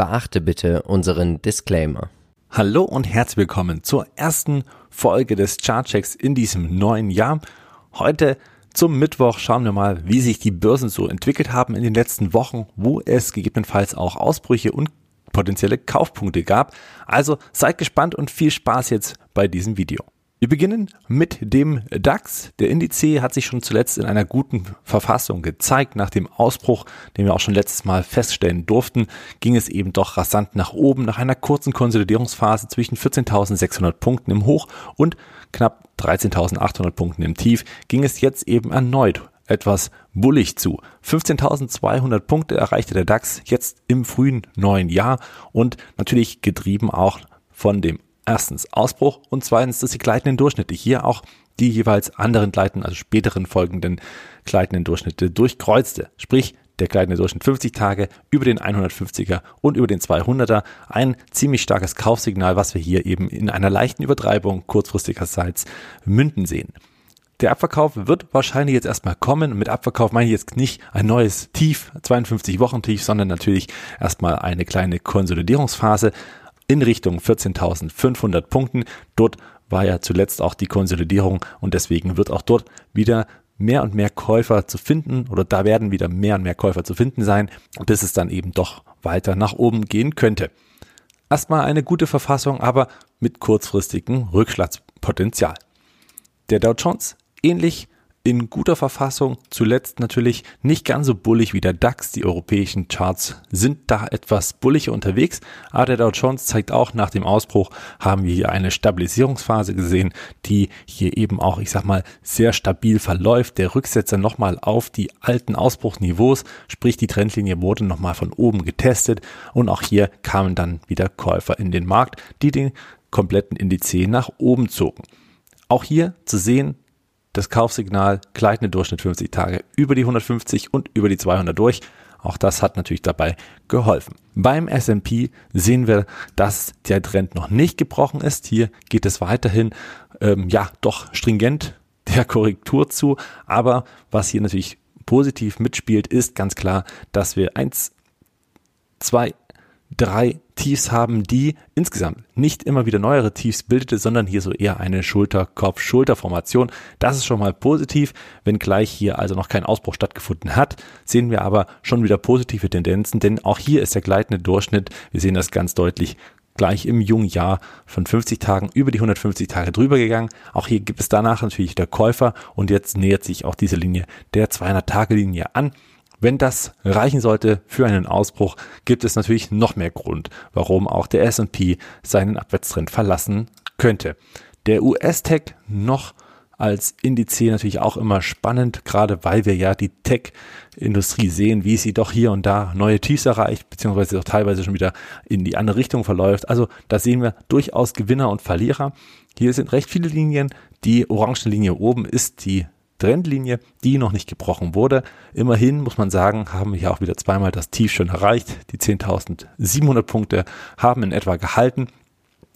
Beachte bitte unseren Disclaimer. Hallo und herzlich willkommen zur ersten Folge des Chartchecks in diesem neuen Jahr. Heute zum Mittwoch schauen wir mal, wie sich die Börsen so entwickelt haben in den letzten Wochen, wo es gegebenenfalls auch Ausbrüche und potenzielle Kaufpunkte gab. Also seid gespannt und viel Spaß jetzt bei diesem Video. Wir beginnen mit dem DAX. Der Indiz hat sich schon zuletzt in einer guten Verfassung gezeigt. Nach dem Ausbruch, den wir auch schon letztes Mal feststellen durften, ging es eben doch rasant nach oben. Nach einer kurzen Konsolidierungsphase zwischen 14.600 Punkten im Hoch und knapp 13.800 Punkten im Tief ging es jetzt eben erneut etwas bullig zu. 15.200 Punkte erreichte der DAX jetzt im frühen neuen Jahr und natürlich getrieben auch von dem erstens Ausbruch und zweitens, dass die gleitenden Durchschnitte hier auch die jeweils anderen gleitenden, also späteren folgenden gleitenden Durchschnitte durchkreuzte. Sprich, der gleitende Durchschnitt 50 Tage über den 150er und über den 200er. Ein ziemlich starkes Kaufsignal, was wir hier eben in einer leichten Übertreibung kurzfristigerseits münden sehen. Der Abverkauf wird wahrscheinlich jetzt erstmal kommen. Mit Abverkauf meine ich jetzt nicht ein neues Tief, 52 Wochen Tief, sondern natürlich erstmal eine kleine Konsolidierungsphase in Richtung 14.500 Punkten. Dort war ja zuletzt auch die Konsolidierung und deswegen wird auch dort wieder mehr und mehr Käufer zu finden oder da werden wieder mehr und mehr Käufer zu finden sein, bis es dann eben doch weiter nach oben gehen könnte. Erstmal eine gute Verfassung, aber mit kurzfristigem Rückschlagspotenzial. Der Dow Jones ähnlich in guter Verfassung. Zuletzt natürlich nicht ganz so bullig wie der DAX. Die europäischen Charts sind da etwas bulliger unterwegs. Aber der Dow Jones zeigt auch, nach dem Ausbruch haben wir hier eine Stabilisierungsphase gesehen, die hier eben auch, ich sag mal, sehr stabil verläuft. Der Rücksetzer nochmal auf die alten Ausbruchsniveaus, sprich die Trendlinie wurde nochmal von oben getestet und auch hier kamen dann wieder Käufer in den Markt, die den kompletten Indiz nach oben zogen. Auch hier zu sehen, das Kaufsignal gleitende Durchschnitt 50 Tage über die 150 und über die 200 durch. Auch das hat natürlich dabei geholfen. Beim S&P sehen wir, dass der Trend noch nicht gebrochen ist. Hier geht es weiterhin, ähm, ja, doch stringent der Korrektur zu. Aber was hier natürlich positiv mitspielt, ist ganz klar, dass wir eins, zwei, drei Tiefs haben, die insgesamt nicht immer wieder neuere Tiefs bildete, sondern hier so eher eine Schulter-Kopf-Schulter-Formation. Das ist schon mal positiv. Wenn gleich hier also noch kein Ausbruch stattgefunden hat, sehen wir aber schon wieder positive Tendenzen, denn auch hier ist der gleitende Durchschnitt, wir sehen das ganz deutlich, gleich im jungen Jahr von 50 Tagen über die 150 Tage drüber gegangen. Auch hier gibt es danach natürlich der Käufer und jetzt nähert sich auch diese Linie der 200-Tage-Linie an. Wenn das reichen sollte für einen Ausbruch, gibt es natürlich noch mehr Grund, warum auch der S&P seinen Abwärtstrend verlassen könnte. Der US-Tech noch als Indiz natürlich auch immer spannend, gerade weil wir ja die Tech-Industrie sehen, wie sie doch hier und da neue Tiefs erreicht, beziehungsweise auch teilweise schon wieder in die andere Richtung verläuft. Also da sehen wir durchaus Gewinner und Verlierer. Hier sind recht viele Linien. Die orange Linie oben ist die Trendlinie, die noch nicht gebrochen wurde. Immerhin muss man sagen, haben wir hier auch wieder zweimal das Tief schon erreicht. Die 10.700 Punkte haben in etwa gehalten.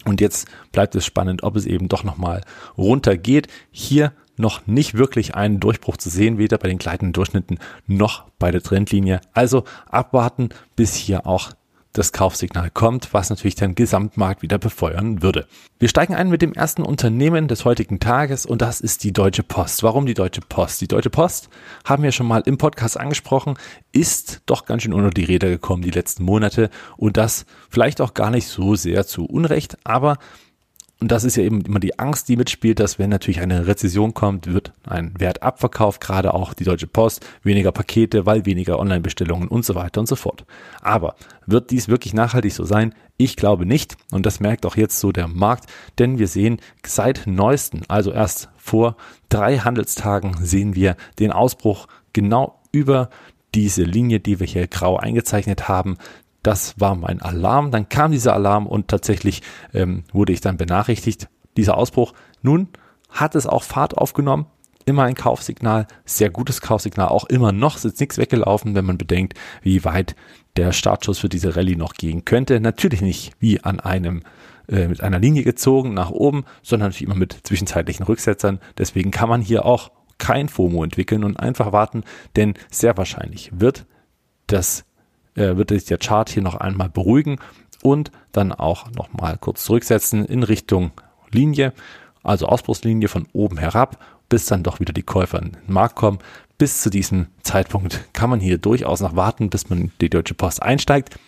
Und jetzt bleibt es spannend, ob es eben doch nochmal runter geht. Hier noch nicht wirklich einen Durchbruch zu sehen, weder bei den gleitenden Durchschnitten noch bei der Trendlinie. Also abwarten, bis hier auch das Kaufsignal kommt, was natürlich den Gesamtmarkt wieder befeuern würde. Wir steigen ein mit dem ersten Unternehmen des heutigen Tages und das ist die Deutsche Post. Warum die Deutsche Post? Die Deutsche Post, haben wir schon mal im Podcast angesprochen, ist doch ganz schön unter die Räder gekommen die letzten Monate und das vielleicht auch gar nicht so sehr zu Unrecht, aber und das ist ja eben immer die Angst, die mitspielt, dass wenn natürlich eine Rezession kommt, wird ein Wertabverkauf, gerade auch die Deutsche Post, weniger Pakete, weil weniger Online-Bestellungen und so weiter und so fort. Aber wird dies wirklich nachhaltig so sein? Ich glaube nicht. Und das merkt auch jetzt so der Markt, denn wir sehen seit neuesten, also erst vor drei Handelstagen, sehen wir den Ausbruch genau über diese Linie, die wir hier grau eingezeichnet haben, das war mein Alarm. Dann kam dieser Alarm und tatsächlich ähm, wurde ich dann benachrichtigt, dieser Ausbruch. Nun hat es auch Fahrt aufgenommen. Immer ein Kaufsignal, sehr gutes Kaufsignal, auch immer noch, ist nichts weggelaufen, wenn man bedenkt, wie weit der Startschuss für diese Rallye noch gehen könnte. Natürlich nicht wie an einem äh, mit einer Linie gezogen nach oben, sondern natürlich immer mit zwischenzeitlichen Rücksetzern. Deswegen kann man hier auch kein FOMO entwickeln und einfach warten, denn sehr wahrscheinlich wird das äh, wird sich der Chart hier noch einmal beruhigen und dann auch nochmal kurz zurücksetzen in Richtung Linie, also Ausbruchslinie von oben herab, bis dann doch wieder die Käufer in den Markt kommen. Bis zu diesem Zeitpunkt kann man hier durchaus noch warten, bis man die Deutsche Post einsteigt.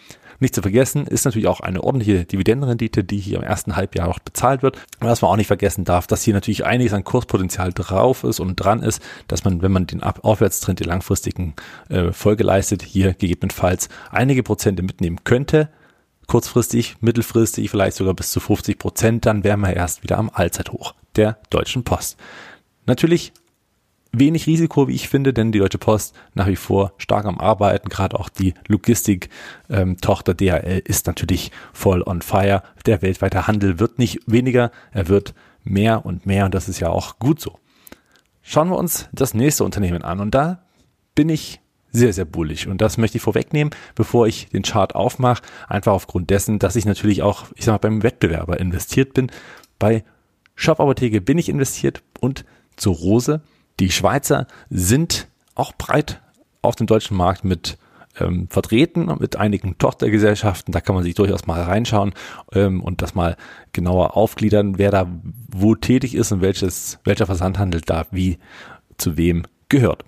Nicht zu vergessen ist natürlich auch eine ordentliche Dividendenrendite, die hier im ersten Halbjahr noch bezahlt wird. Und was man auch nicht vergessen darf, dass hier natürlich einiges an Kurspotenzial drauf ist und dran ist, dass man, wenn man den Aufwärtstrend, den langfristigen äh, Folge leistet, hier gegebenenfalls einige Prozente mitnehmen könnte. Kurzfristig, mittelfristig, vielleicht sogar bis zu 50 Prozent, dann wären wir erst wieder am Allzeithoch der Deutschen Post. Natürlich wenig Risiko, wie ich finde, denn die Deutsche Post nach wie vor stark am Arbeiten. Gerade auch die Logistik-Tochter ähm, DHL ist natürlich voll on fire. Der weltweite Handel wird nicht weniger, er wird mehr und mehr und das ist ja auch gut so. Schauen wir uns das nächste Unternehmen an und da bin ich sehr, sehr bullig. Und das möchte ich vorwegnehmen, bevor ich den Chart aufmache. Einfach aufgrund dessen, dass ich natürlich auch, ich sag mal, beim Wettbewerber investiert bin. Bei Shop Apotheke bin ich investiert und zur Rose die Schweizer sind auch breit auf dem deutschen Markt mit ähm, vertreten, mit einigen Tochtergesellschaften. Da kann man sich durchaus mal reinschauen ähm, und das mal genauer aufgliedern, wer da wo tätig ist und welches, welcher Versandhandel da wie zu wem gehört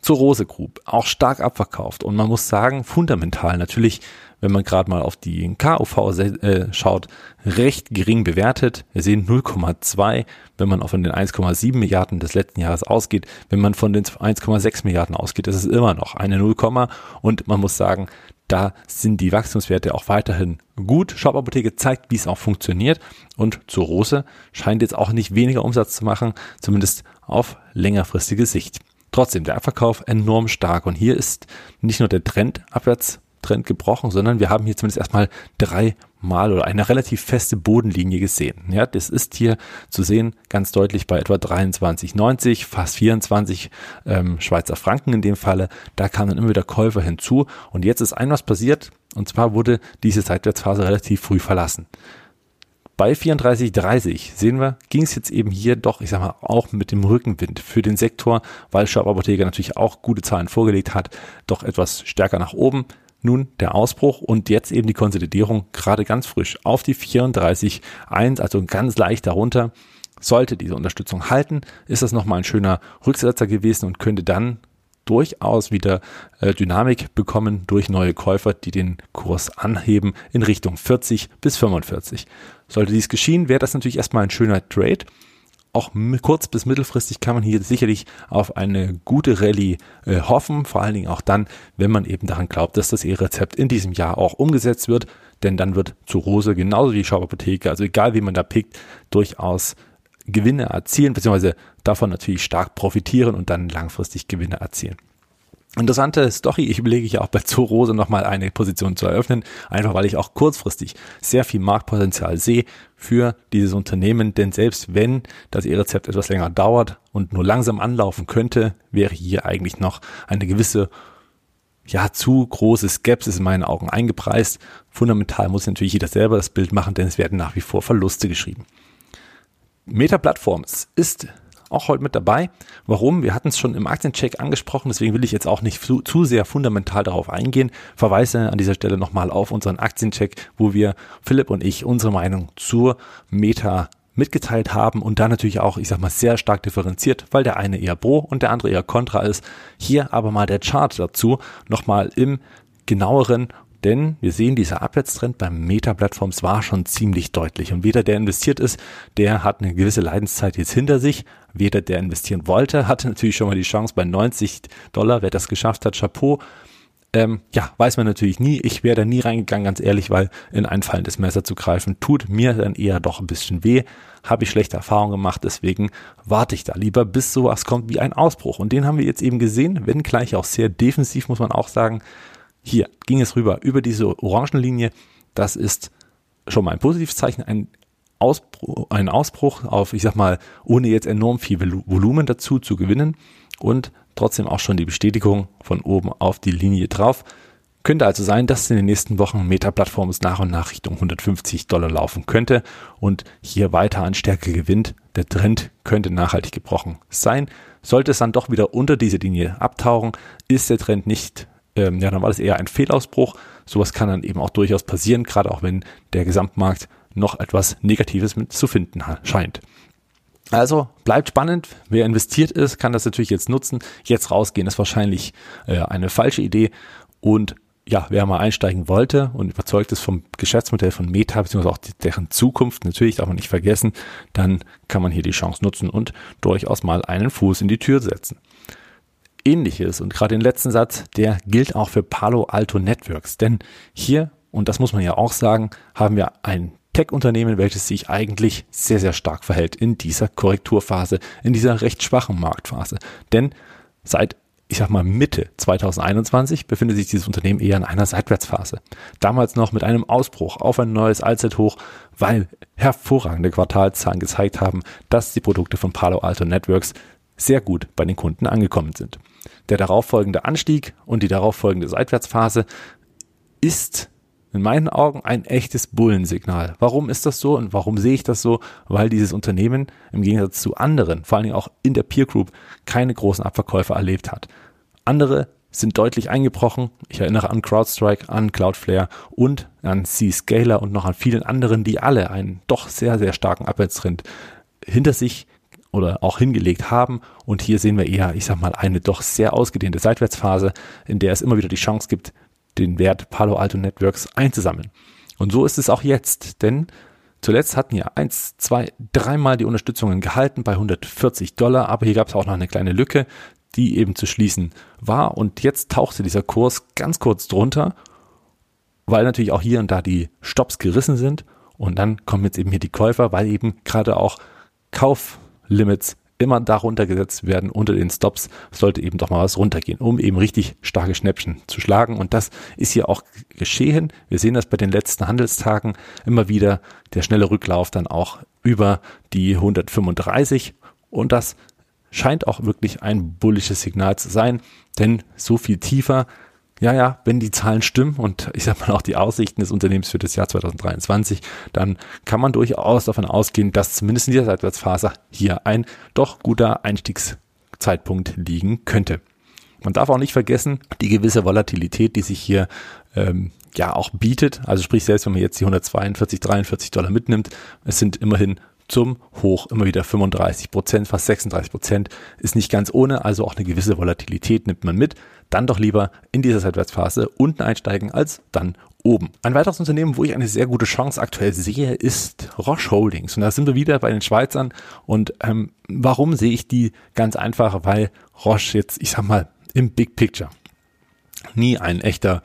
zur Rose Group, auch stark abverkauft. Und man muss sagen, fundamental natürlich, wenn man gerade mal auf die KUV äh, schaut, recht gering bewertet. Wir sehen 0,2, wenn man auch von den 1,7 Milliarden des letzten Jahres ausgeht. Wenn man von den 1,6 Milliarden ausgeht, ist es immer noch eine 0, und man muss sagen, da sind die Wachstumswerte auch weiterhin gut. Shop Apotheke zeigt, wie es auch funktioniert. Und zur Rose scheint jetzt auch nicht weniger Umsatz zu machen, zumindest auf längerfristige Sicht. Trotzdem, der Abverkauf enorm stark. Und hier ist nicht nur der Trend, Abwärtstrend gebrochen, sondern wir haben hier zumindest erstmal drei Mal oder eine relativ feste Bodenlinie gesehen. Ja, das ist hier zu sehen ganz deutlich bei etwa 23,90, fast 24 ähm, Schweizer Franken in dem Falle. Da kamen dann immer wieder Käufer hinzu. Und jetzt ist ein was passiert. Und zwar wurde diese Seitwärtsphase relativ früh verlassen. Bei 34,30 sehen wir, ging es jetzt eben hier doch, ich sag mal, auch mit dem Rückenwind für den Sektor, weil Shop Apotheker natürlich auch gute Zahlen vorgelegt hat, doch etwas stärker nach oben. Nun der Ausbruch und jetzt eben die Konsolidierung gerade ganz frisch auf die 34,1, also ganz leicht darunter. Sollte diese Unterstützung halten, ist das nochmal ein schöner Rücksetzer gewesen und könnte dann durchaus wieder äh, Dynamik bekommen durch neue Käufer, die den Kurs anheben in Richtung 40 bis 45. Sollte dies geschehen, wäre das natürlich erstmal ein schöner Trade. Auch kurz- bis mittelfristig kann man hier sicherlich auf eine gute Rallye äh, hoffen, vor allen Dingen auch dann, wenn man eben daran glaubt, dass das E-Rezept in diesem Jahr auch umgesetzt wird, denn dann wird zu Rose genauso wie Shop Apotheke, also egal wie man da pickt, durchaus Gewinne erzielen, beziehungsweise davon natürlich stark profitieren und dann langfristig Gewinne erzielen. Interessante Story, ich überlege ja auch bei Zorose nochmal eine Position zu eröffnen, einfach weil ich auch kurzfristig sehr viel Marktpotenzial sehe für dieses Unternehmen, denn selbst wenn das E-Rezept etwas länger dauert und nur langsam anlaufen könnte, wäre hier eigentlich noch eine gewisse ja, zu große Skepsis in meinen Augen eingepreist. Fundamental muss natürlich jeder selber das Bild machen, denn es werden nach wie vor Verluste geschrieben. Meta Platforms ist auch heute mit dabei. Warum? Wir hatten es schon im Aktiencheck angesprochen, deswegen will ich jetzt auch nicht zu, zu sehr fundamental darauf eingehen. Verweise an dieser Stelle nochmal auf unseren Aktiencheck, wo wir Philipp und ich unsere Meinung zur Meta mitgeteilt haben und da natürlich auch, ich sag mal, sehr stark differenziert, weil der eine eher pro und der andere eher contra ist. Hier aber mal der Chart dazu, nochmal im genaueren denn wir sehen, dieser Abwärtstrend beim Meta-Plattforms war schon ziemlich deutlich. Und weder der investiert ist, der hat eine gewisse Leidenszeit jetzt hinter sich. Weder der investieren wollte, hatte natürlich schon mal die Chance bei 90 Dollar. Wer das geschafft hat, Chapeau. Ähm, ja, weiß man natürlich nie. Ich wäre da nie reingegangen, ganz ehrlich, weil in ein fallendes Messer zu greifen, tut mir dann eher doch ein bisschen weh. Habe ich schlechte Erfahrungen gemacht, deswegen warte ich da lieber, bis sowas kommt wie ein Ausbruch. Und den haben wir jetzt eben gesehen, wenn gleich auch sehr defensiv, muss man auch sagen. Hier ging es rüber über diese Orangenlinie. Das ist schon mal ein positives Zeichen, ein Ausbruch, ein Ausbruch auf, ich sag mal, ohne jetzt enorm viel Volumen dazu zu gewinnen und trotzdem auch schon die Bestätigung von oben auf die Linie drauf. Könnte also sein, dass in den nächsten Wochen Meta-Plattform nach und nach Richtung 150 Dollar laufen könnte und hier weiter an Stärke gewinnt. Der Trend könnte nachhaltig gebrochen sein. Sollte es dann doch wieder unter diese Linie abtauchen, ist der Trend nicht ähm, ja, dann war das eher ein Fehlausbruch. Sowas kann dann eben auch durchaus passieren, gerade auch wenn der Gesamtmarkt noch etwas Negatives mit zu finden scheint. Also bleibt spannend. Wer investiert ist, kann das natürlich jetzt nutzen. Jetzt rausgehen ist wahrscheinlich äh, eine falsche Idee. Und ja, wer mal einsteigen wollte und überzeugt ist vom Geschäftsmodell von Meta, beziehungsweise auch deren Zukunft, natürlich darf man nicht vergessen, dann kann man hier die Chance nutzen und durchaus mal einen Fuß in die Tür setzen. Ähnliches und gerade den letzten Satz, der gilt auch für Palo Alto Networks, denn hier, und das muss man ja auch sagen, haben wir ein Tech-Unternehmen, welches sich eigentlich sehr, sehr stark verhält in dieser Korrekturphase, in dieser recht schwachen Marktphase. Denn seit ich sag mal Mitte 2021 befindet sich dieses Unternehmen eher in einer Seitwärtsphase. Damals noch mit einem Ausbruch auf ein neues Allzeithoch, weil hervorragende Quartalzahlen gezeigt haben, dass die Produkte von Palo Alto Networks sehr gut bei den Kunden angekommen sind. Der darauffolgende Anstieg und die darauffolgende Seitwärtsphase ist in meinen Augen ein echtes Bullensignal. Warum ist das so und warum sehe ich das so? Weil dieses Unternehmen im Gegensatz zu anderen, vor allen Dingen auch in der Peer Group, keine großen Abverkäufe erlebt hat. Andere sind deutlich eingebrochen. Ich erinnere an CrowdStrike, an Cloudflare und an C-Scaler und noch an vielen anderen, die alle einen doch sehr, sehr starken Abwärtstrend hinter sich oder auch hingelegt haben. Und hier sehen wir eher, ich sag mal, eine doch sehr ausgedehnte Seitwärtsphase, in der es immer wieder die Chance gibt, den Wert Palo Alto Networks einzusammeln. Und so ist es auch jetzt, denn zuletzt hatten ja eins, zwei, dreimal die Unterstützungen gehalten bei 140 Dollar, aber hier gab es auch noch eine kleine Lücke, die eben zu schließen war. Und jetzt tauchte dieser Kurs ganz kurz drunter, weil natürlich auch hier und da die Stops gerissen sind. Und dann kommen jetzt eben hier die Käufer, weil eben gerade auch Kauflimits immer darunter gesetzt werden unter den Stops, sollte eben doch mal was runtergehen, um eben richtig starke Schnäppchen zu schlagen. Und das ist hier auch geschehen. Wir sehen das bei den letzten Handelstagen immer wieder, der schnelle Rücklauf dann auch über die 135 und das scheint auch wirklich ein bullisches Signal zu sein, denn so viel tiefer ja, ja, wenn die Zahlen stimmen und ich sag mal auch die Aussichten des Unternehmens für das Jahr 2023, dann kann man durchaus davon ausgehen, dass zumindest in dieser Seitwärtsphase hier ein doch guter Einstiegszeitpunkt liegen könnte. Man darf auch nicht vergessen, die gewisse Volatilität, die sich hier ähm, ja auch bietet. Also sprich, selbst wenn man jetzt die 142, 43 Dollar mitnimmt, es sind immerhin zum Hoch immer wieder 35 Prozent, fast 36 Prozent, ist nicht ganz ohne, also auch eine gewisse Volatilität nimmt man mit. Dann doch lieber in dieser Seitwärtsphase unten einsteigen als dann oben. Ein weiteres Unternehmen, wo ich eine sehr gute Chance aktuell sehe, ist Roche Holdings. Und da sind wir wieder bei den Schweizern. Und ähm, warum sehe ich die? Ganz einfach, weil Roche jetzt, ich sag mal, im Big Picture nie ein echter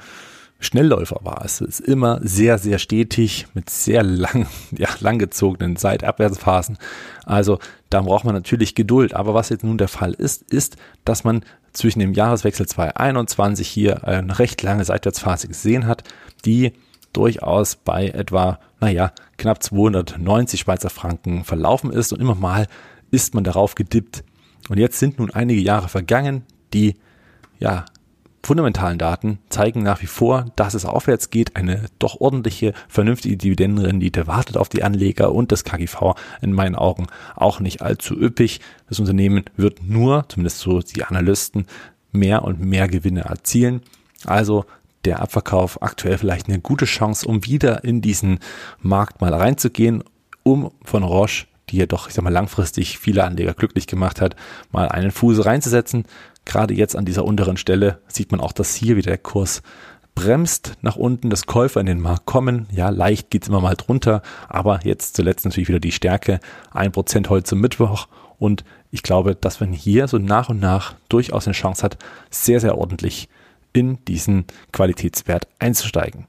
Schnellläufer war. Es ist immer sehr, sehr stetig mit sehr lang, ja, langgezogenen Seitabwärtsphasen. Also da braucht man natürlich Geduld. Aber was jetzt nun der Fall ist, ist, dass man zwischen dem Jahreswechsel 2021 hier eine recht lange Seitwärtsphase gesehen hat, die durchaus bei etwa, naja, knapp 290 Schweizer Franken verlaufen ist und immer mal ist man darauf gedippt. Und jetzt sind nun einige Jahre vergangen, die ja fundamentalen Daten zeigen nach wie vor, dass es aufwärts geht. Eine doch ordentliche, vernünftige Dividendenrendite wartet auf die Anleger und das KGV in meinen Augen auch nicht allzu üppig. Das Unternehmen wird nur, zumindest so die Analysten, mehr und mehr Gewinne erzielen. Also der Abverkauf aktuell vielleicht eine gute Chance, um wieder in diesen Markt mal reinzugehen, um von Roche die ja doch, ich sag mal, langfristig viele Anleger glücklich gemacht hat, mal einen Fuß reinzusetzen. Gerade jetzt an dieser unteren Stelle sieht man auch, dass hier wieder der Kurs bremst nach unten, dass Käufer in den Markt kommen. Ja, leicht geht's immer mal drunter, aber jetzt zuletzt natürlich wieder die Stärke. Ein Prozent heute zum Mittwoch und ich glaube, dass man hier so nach und nach durchaus eine Chance hat, sehr, sehr ordentlich in diesen Qualitätswert einzusteigen.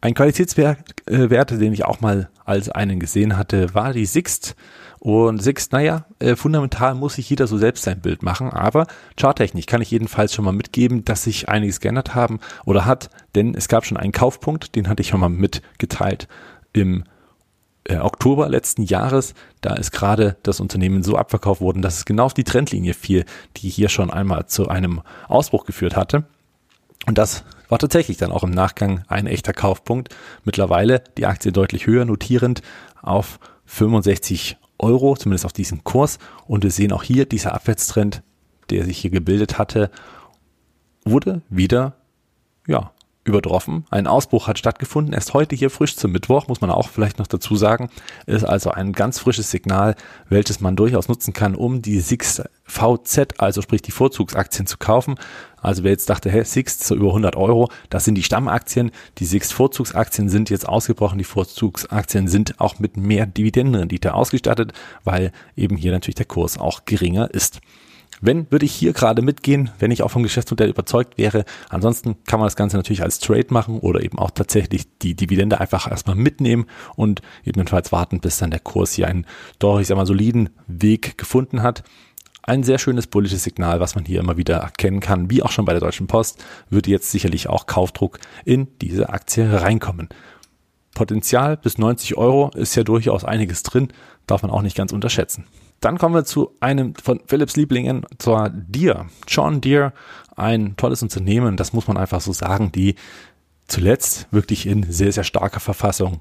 Ein Qualitätswert, äh, den ich auch mal als einen gesehen hatte, war die Sixt. Und Sixt, naja, äh, fundamental muss sich jeder so selbst sein Bild machen, aber charttechnisch kann ich jedenfalls schon mal mitgeben, dass sich einiges geändert haben oder hat, denn es gab schon einen Kaufpunkt, den hatte ich schon mal mitgeteilt im äh, Oktober letzten Jahres, da ist gerade das Unternehmen so abverkauft worden, dass es genau auf die Trendlinie fiel, die hier schon einmal zu einem Ausbruch geführt hatte. Und das war tatsächlich dann auch im Nachgang ein echter Kaufpunkt. Mittlerweile die Aktie deutlich höher notierend auf 65 Euro, zumindest auf diesen Kurs. Und wir sehen auch hier dieser Abwärtstrend, der sich hier gebildet hatte, wurde wieder ja, übertroffen. Ein Ausbruch hat stattgefunden, erst heute hier frisch zum Mittwoch, muss man auch vielleicht noch dazu sagen. Ist also ein ganz frisches Signal, welches man durchaus nutzen kann, um die SIX VZ, also sprich die Vorzugsaktien zu kaufen. Also wer jetzt dachte, hey, SIX so über 100 Euro, das sind die Stammaktien. Die SIX Vorzugsaktien sind jetzt ausgebrochen. Die Vorzugsaktien sind auch mit mehr Dividendenrendite ausgestattet, weil eben hier natürlich der Kurs auch geringer ist. Wenn, würde ich hier gerade mitgehen, wenn ich auch vom Geschäftsmodell überzeugt wäre. Ansonsten kann man das Ganze natürlich als Trade machen oder eben auch tatsächlich die Dividende einfach erstmal mitnehmen und ebenfalls warten, bis dann der Kurs hier einen doch, ich sag mal, soliden Weg gefunden hat. Ein sehr schönes bullisches Signal, was man hier immer wieder erkennen kann, wie auch schon bei der Deutschen Post, würde jetzt sicherlich auch Kaufdruck in diese Aktie reinkommen. Potenzial bis 90 Euro ist ja durchaus einiges drin, darf man auch nicht ganz unterschätzen. Dann kommen wir zu einem von Philips Lieblingen, zwar Deere. John Deere, ein tolles Unternehmen, das muss man einfach so sagen, die zuletzt wirklich in sehr, sehr starker Verfassung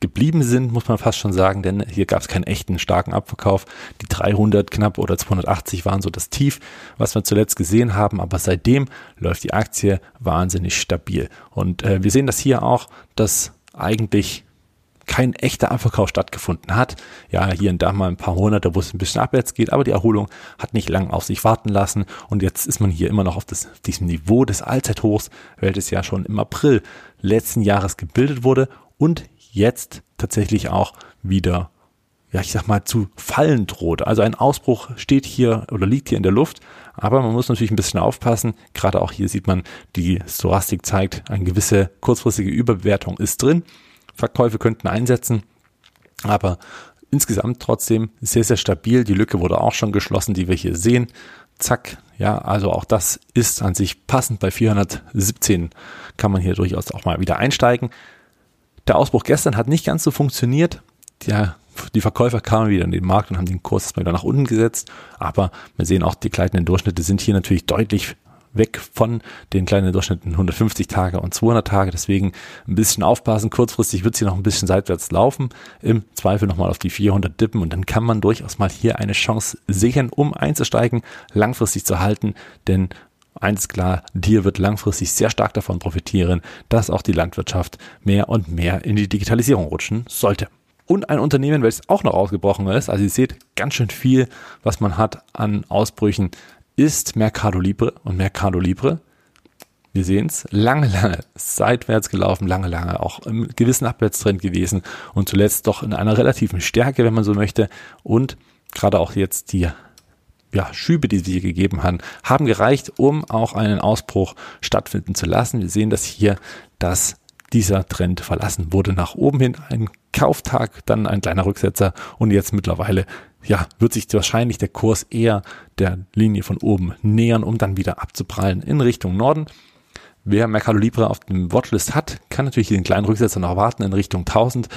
geblieben sind, muss man fast schon sagen, denn hier gab es keinen echten starken Abverkauf. Die 300 knapp oder 280 waren so das Tief, was wir zuletzt gesehen haben, aber seitdem läuft die Aktie wahnsinnig stabil. Und äh, wir sehen das hier auch, dass eigentlich kein echter Abverkauf stattgefunden hat. Ja, hier und da mal ein paar Monate, wo es ein bisschen abwärts geht, aber die Erholung hat nicht lang auf sich warten lassen und jetzt ist man hier immer noch auf das, diesem Niveau des Allzeithochs, welches ja schon im April letzten Jahres gebildet wurde und jetzt tatsächlich auch wieder ja, ich sag mal, zu fallen droht. Also ein Ausbruch steht hier oder liegt hier in der Luft, aber man muss natürlich ein bisschen aufpassen. Gerade auch hier sieht man, die Stochastik zeigt, eine gewisse kurzfristige Überbewertung ist drin. Verkäufe könnten einsetzen, aber insgesamt trotzdem sehr, sehr stabil. Die Lücke wurde auch schon geschlossen, die wir hier sehen. Zack, ja, also auch das ist an sich passend. Bei 417 kann man hier durchaus auch mal wieder einsteigen. Der Ausbruch gestern hat nicht ganz so funktioniert. Ja, die Verkäufer kamen wieder in den Markt und haben den Kurs erstmal wieder nach unten gesetzt. Aber wir sehen auch, die gleitenden Durchschnitte sind hier natürlich deutlich weg von den kleinen Durchschnitten 150 Tage und 200 Tage. Deswegen ein bisschen aufpassen. Kurzfristig wird sie noch ein bisschen seitwärts laufen. Im Zweifel nochmal auf die 400 dippen und dann kann man durchaus mal hier eine Chance sehen, um einzusteigen, langfristig zu halten. Denn eins klar, Dir wird langfristig sehr stark davon profitieren, dass auch die Landwirtschaft mehr und mehr in die Digitalisierung rutschen sollte. Und ein Unternehmen, welches auch noch ausgebrochen ist, also ihr seht ganz schön viel, was man hat an Ausbrüchen ist Mercado Libre und Mercado Libre, wir sehen es, lange, lange seitwärts gelaufen, lange, lange auch im gewissen Abwärtstrend gewesen und zuletzt doch in einer relativen Stärke, wenn man so möchte. Und gerade auch jetzt die ja, Schübe, die sie hier gegeben haben, haben gereicht, um auch einen Ausbruch stattfinden zu lassen. Wir sehen das hier, dass dieser Trend verlassen wurde nach oben hin. Ein Kauftag, dann ein kleiner Rücksetzer und jetzt mittlerweile ja, wird sich wahrscheinlich der Kurs eher der Linie von oben nähern, um dann wieder abzuprallen in Richtung Norden. Wer Mercado Libre auf dem Watchlist hat, kann natürlich den kleinen Rücksetzer noch warten in Richtung 1000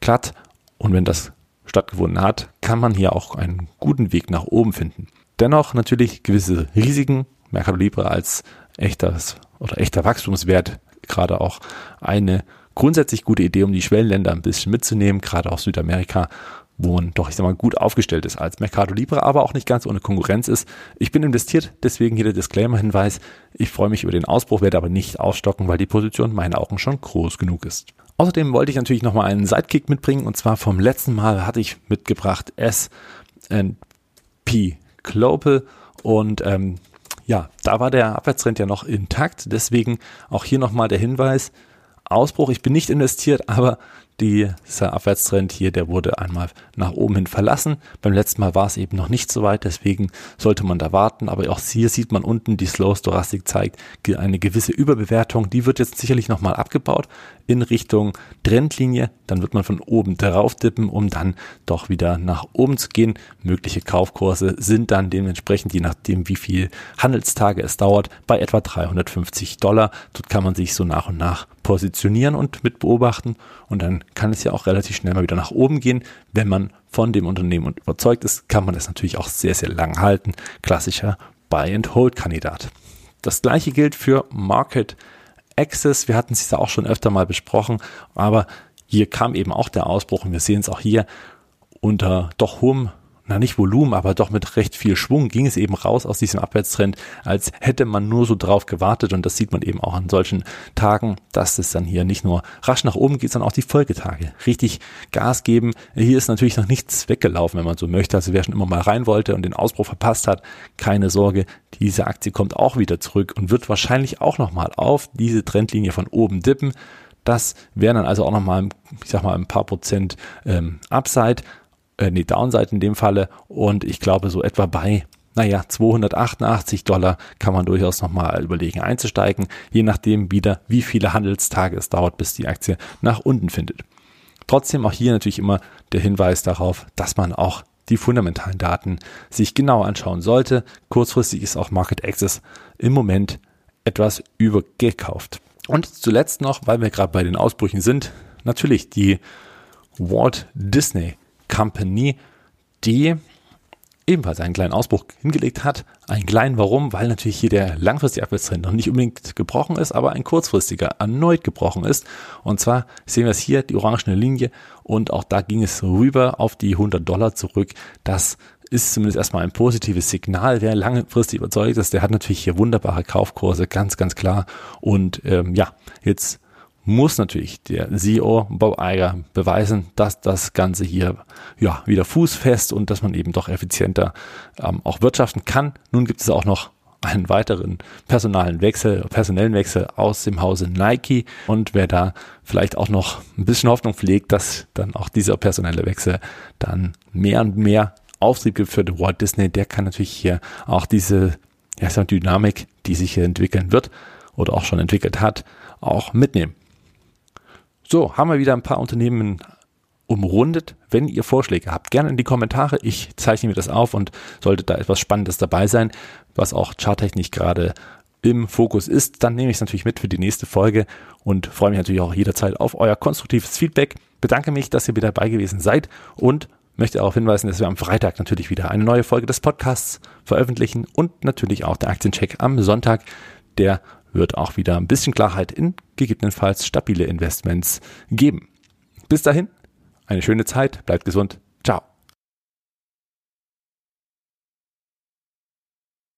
glatt. Und wenn das stattgefunden hat, kann man hier auch einen guten Weg nach oben finden. Dennoch natürlich gewisse Risiken. Mercado Libre als echtes oder echter Wachstumswert gerade auch eine grundsätzlich gute Idee, um die Schwellenländer ein bisschen mitzunehmen, gerade auch Südamerika wo man doch, ich sag mal, gut aufgestellt ist als Mercado Libre, aber auch nicht ganz ohne Konkurrenz ist. Ich bin investiert, deswegen hier der Disclaimer-Hinweis. Ich freue mich über den Ausbruch, werde aber nicht ausstocken, weil die Position in meinen Augen schon groß genug ist. Außerdem wollte ich natürlich nochmal einen Sidekick mitbringen und zwar vom letzten Mal hatte ich mitgebracht S&P Global und ähm, ja, da war der Abwärtstrend ja noch intakt, deswegen auch hier nochmal der Hinweis, Ausbruch, ich bin nicht investiert, aber dieser Abwärtstrend hier, der wurde einmal nach oben hin verlassen. Beim letzten Mal war es eben noch nicht so weit, deswegen sollte man da warten. Aber auch hier sieht man unten, die Slow Stochastik zeigt eine gewisse Überbewertung. Die wird jetzt sicherlich nochmal abgebaut in Richtung Trendlinie. Dann wird man von oben drauf dippen, um dann doch wieder nach oben zu gehen. Mögliche Kaufkurse sind dann dementsprechend, je nachdem wie viel Handelstage es dauert, bei etwa 350 Dollar. Dort kann man sich so nach und nach positionieren und mit beobachten und dann kann es ja auch relativ schnell mal wieder nach oben gehen. Wenn man von dem Unternehmen überzeugt ist, kann man das natürlich auch sehr, sehr lang halten. Klassischer Buy-and-Hold-Kandidat. Das gleiche gilt für Market Access. Wir hatten es ja auch schon öfter mal besprochen, aber hier kam eben auch der Ausbruch und wir sehen es auch hier unter doch hohem na nicht Volumen, aber doch mit recht viel Schwung ging es eben raus aus diesem Abwärtstrend, als hätte man nur so drauf gewartet und das sieht man eben auch an solchen Tagen, dass es dann hier nicht nur rasch nach oben geht, sondern auch die Folgetage richtig Gas geben. Hier ist natürlich noch nichts weggelaufen, wenn man so möchte. Also wer schon immer mal rein wollte und den Ausbruch verpasst hat, keine Sorge, diese Aktie kommt auch wieder zurück und wird wahrscheinlich auch nochmal auf diese Trendlinie von oben dippen. Das wäre dann also auch nochmal, ich sag mal, ein paar Prozent ähm, Upside äh, nee, Downside in dem Falle. Und ich glaube, so etwa bei, naja, 288 Dollar kann man durchaus nochmal überlegen einzusteigen, je nachdem wieder, wie viele Handelstage es dauert, bis die Aktie nach unten findet. Trotzdem auch hier natürlich immer der Hinweis darauf, dass man auch die fundamentalen Daten sich genau anschauen sollte. Kurzfristig ist auch Market Access im Moment etwas übergekauft. Und zuletzt noch, weil wir gerade bei den Ausbrüchen sind, natürlich die Walt Disney Company, die ebenfalls einen kleinen Ausbruch hingelegt hat. Einen kleinen Warum? Weil natürlich hier der langfristige Abwärtstrend noch nicht unbedingt gebrochen ist, aber ein kurzfristiger erneut gebrochen ist. Und zwar sehen wir es hier, die orangene Linie und auch da ging es rüber auf die 100 Dollar zurück. Das ist zumindest erstmal ein positives Signal. Wer langfristig überzeugt ist, der hat natürlich hier wunderbare Kaufkurse, ganz, ganz klar. Und ähm, ja, jetzt muss natürlich der CEO Bob Iger beweisen, dass das Ganze hier ja wieder fußfest und dass man eben doch effizienter ähm, auch wirtschaften kann. Nun gibt es auch noch einen weiteren personalen Wechsel, personellen Wechsel aus dem Hause Nike und wer da vielleicht auch noch ein bisschen Hoffnung pflegt, dass dann auch dieser personelle Wechsel dann mehr und mehr Auftrieb gibt für Walt Disney, der kann natürlich hier auch diese ja, Dynamik, die sich hier entwickeln wird oder auch schon entwickelt hat, auch mitnehmen. So, haben wir wieder ein paar Unternehmen umrundet. Wenn ihr Vorschläge habt, gerne in die Kommentare. Ich zeichne mir das auf und sollte da etwas Spannendes dabei sein, was auch charttechnisch gerade im Fokus ist, dann nehme ich es natürlich mit für die nächste Folge und freue mich natürlich auch jederzeit auf euer konstruktives Feedback. Bedanke mich, dass ihr wieder dabei gewesen seid und möchte darauf hinweisen, dass wir am Freitag natürlich wieder eine neue Folge des Podcasts veröffentlichen und natürlich auch der Aktiencheck am Sonntag, der wird auch wieder ein bisschen Klarheit in gegebenenfalls stabile Investments geben. Bis dahin, eine schöne Zeit, bleibt gesund.